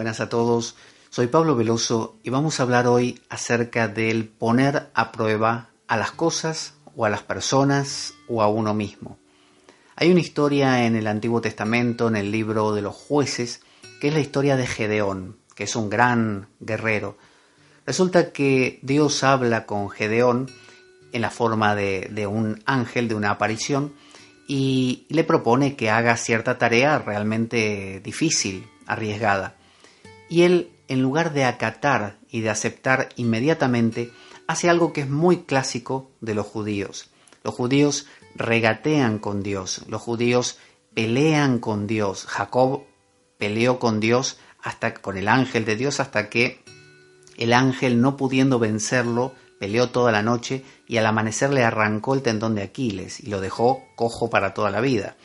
Buenas a todos, soy Pablo Veloso y vamos a hablar hoy acerca del poner a prueba a las cosas o a las personas o a uno mismo. Hay una historia en el Antiguo Testamento, en el libro de los jueces, que es la historia de Gedeón, que es un gran guerrero. Resulta que Dios habla con Gedeón en la forma de, de un ángel, de una aparición, y le propone que haga cierta tarea realmente difícil, arriesgada. Y él, en lugar de acatar y de aceptar inmediatamente, hace algo que es muy clásico de los judíos. Los judíos regatean con Dios, los judíos pelean con Dios. Jacob peleó con Dios hasta con el ángel de Dios hasta que el ángel no pudiendo vencerlo peleó toda la noche y al amanecer le arrancó el tendón de Aquiles y lo dejó cojo para toda la vida.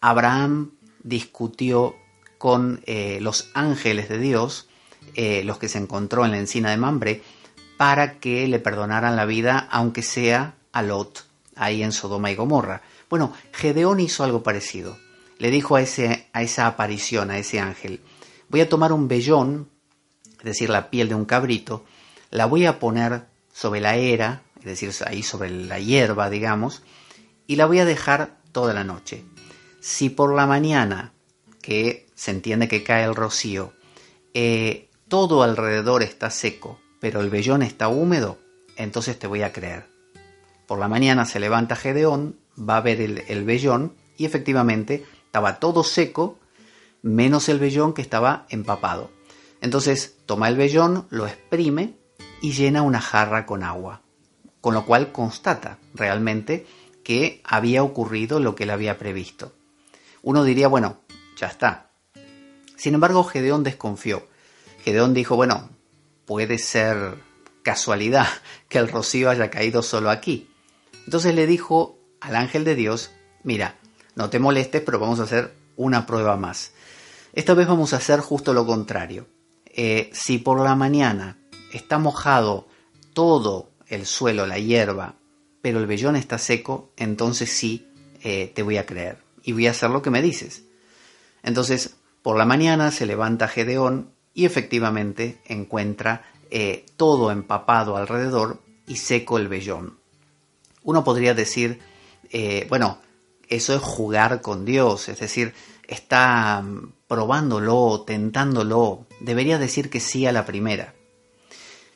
Abraham discutió con eh, los ángeles de Dios, eh, los que se encontró en la encina de Mambre, para que le perdonaran la vida, aunque sea a Lot, ahí en Sodoma y Gomorra. Bueno, Gedeón hizo algo parecido. Le dijo a, ese, a esa aparición, a ese ángel, voy a tomar un vellón, es decir, la piel de un cabrito, la voy a poner sobre la era, es decir, ahí sobre la hierba, digamos, y la voy a dejar toda la noche. Si por la mañana, que se entiende que cae el rocío, eh, todo alrededor está seco, pero el vellón está húmedo, entonces te voy a creer. Por la mañana se levanta Gedeón, va a ver el, el vellón y efectivamente estaba todo seco, menos el vellón que estaba empapado. Entonces toma el vellón, lo exprime y llena una jarra con agua, con lo cual constata realmente que había ocurrido lo que él había previsto. Uno diría, bueno, ya está. Sin embargo, Gedeón desconfió. Gedeón dijo, bueno, puede ser casualidad que el rocío haya caído solo aquí. Entonces le dijo al ángel de Dios, mira, no te molestes, pero vamos a hacer una prueba más. Esta vez vamos a hacer justo lo contrario. Eh, si por la mañana está mojado todo el suelo, la hierba, pero el vellón está seco, entonces sí eh, te voy a creer y voy a hacer lo que me dices. Entonces, por la mañana se levanta Gedeón y efectivamente encuentra eh, todo empapado alrededor y seco el vellón. Uno podría decir, eh, bueno, eso es jugar con Dios, es decir, está mm, probándolo, tentándolo, debería decir que sí a la primera.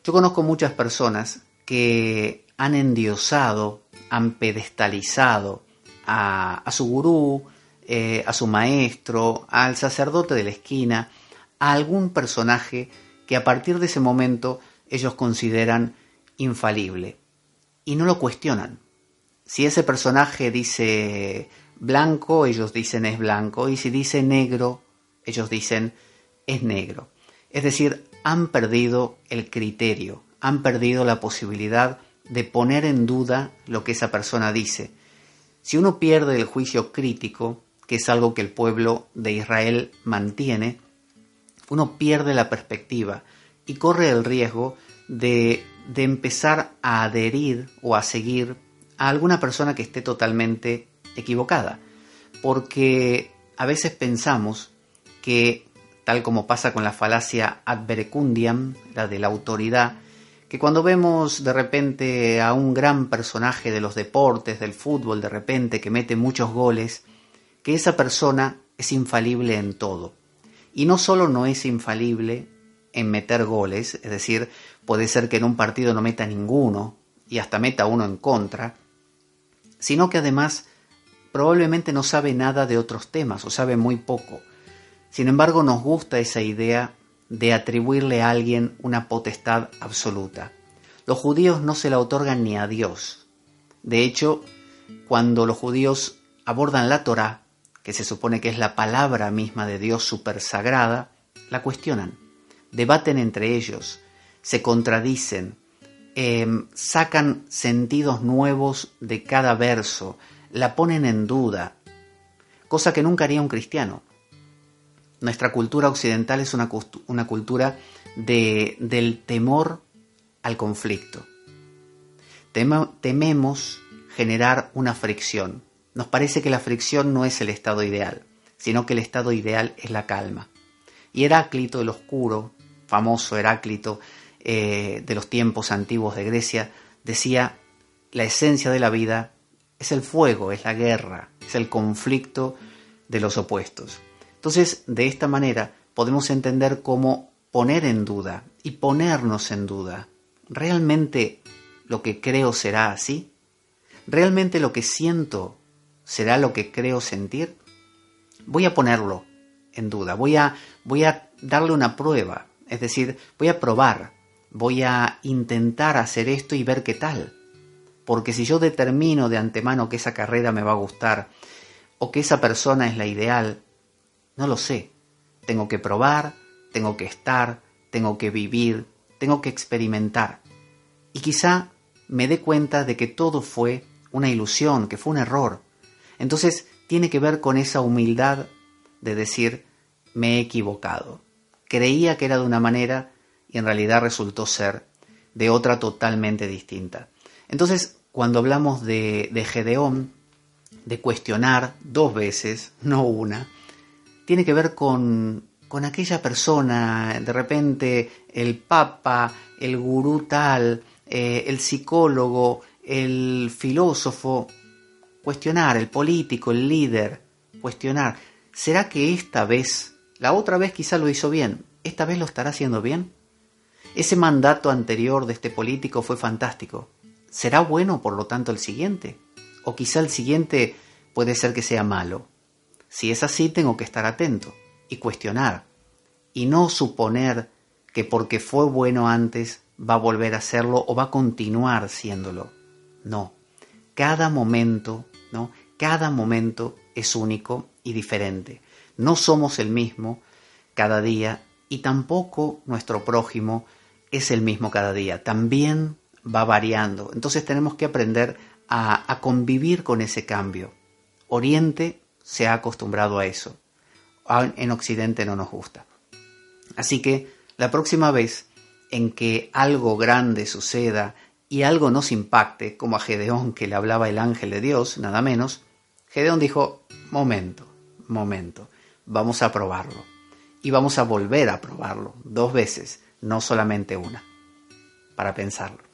Yo conozco muchas personas que han endiosado, han pedestalizado a, su gurú, eh, a su maestro, al sacerdote de la esquina, a algún personaje que a partir de ese momento ellos consideran infalible y no lo cuestionan. Si ese personaje dice blanco, ellos dicen es blanco, y si dice negro, ellos dicen es negro. Es decir, han perdido el criterio, han perdido la posibilidad de poner en duda lo que esa persona dice. Si uno pierde el juicio crítico, que es algo que el pueblo de Israel mantiene, uno pierde la perspectiva y corre el riesgo de, de empezar a adherir o a seguir a alguna persona que esté totalmente equivocada. Porque a veces pensamos que tal como pasa con la falacia ad verecundiam, la de la autoridad, que cuando vemos de repente a un gran personaje de los deportes, del fútbol, de repente que mete muchos goles, que esa persona es infalible en todo. Y no solo no es infalible en meter goles, es decir, puede ser que en un partido no meta ninguno y hasta meta uno en contra, sino que además probablemente no sabe nada de otros temas o sabe muy poco sin embargo, nos gusta esa idea de atribuirle a alguien una potestad absoluta. Los judíos no se la otorgan ni a Dios. De hecho, cuando los judíos abordan la Torá, que se supone que es la palabra misma de Dios supersagrada, la cuestionan, debaten entre ellos, se contradicen, em, sacan sentidos nuevos de cada verso, la ponen en duda, cosa que nunca haría un cristiano. Nuestra cultura occidental es una, una cultura de, del temor al conflicto. tememos generar una fricción. Nos parece que la fricción no es el estado ideal, sino que el estado ideal es la calma. Y Heráclito el Oscuro, famoso Heráclito eh, de los tiempos antiguos de Grecia, decía, la esencia de la vida es el fuego, es la guerra, es el conflicto de los opuestos. Entonces, de esta manera podemos entender cómo poner en duda y ponernos en duda, ¿realmente lo que creo será así? ¿Realmente lo que siento será lo que creo sentir? Voy a ponerlo en duda, voy a, voy a darle una prueba, es decir, voy a probar, voy a intentar hacer esto y ver qué tal. Porque si yo determino de antemano que esa carrera me va a gustar o que esa persona es la ideal, no lo sé. Tengo que probar, tengo que estar, tengo que vivir, tengo que experimentar. Y quizá me dé cuenta de que todo fue una ilusión, que fue un error. Entonces tiene que ver con esa humildad de decir, me he equivocado. Creía que era de una manera y en realidad resultó ser de otra totalmente distinta. Entonces, cuando hablamos de, de Gedeón, de cuestionar dos veces, no una, tiene que ver con, con aquella persona, de repente el papa, el gurú tal, eh, el psicólogo, el filósofo, cuestionar, el político, el líder, cuestionar, ¿será que esta vez, la otra vez quizá lo hizo bien, esta vez lo estará haciendo bien? Ese mandato anterior de este político fue fantástico. ¿Será bueno, por lo tanto, el siguiente? O quizá el siguiente puede ser que sea malo. Si es así, tengo que estar atento y cuestionar. Y no suponer que porque fue bueno antes va a volver a serlo o va a continuar siéndolo. No. Cada momento, Cada momento es único y diferente. No somos el mismo cada día y tampoco nuestro prójimo es el mismo cada día, también va variando. Entonces tenemos que aprender a, convivir con ese cambio. Oriente se ha acostumbrado a eso. En Occidente no nos gusta. Así que la próxima vez en que algo grande suceda y algo nos impacte, como a Gedeón que le hablaba el ángel de Dios, nada menos, Gedeón dijo, momento, momento, vamos a probarlo. Y vamos a volver a probarlo dos veces no solamente una, para pensarlo.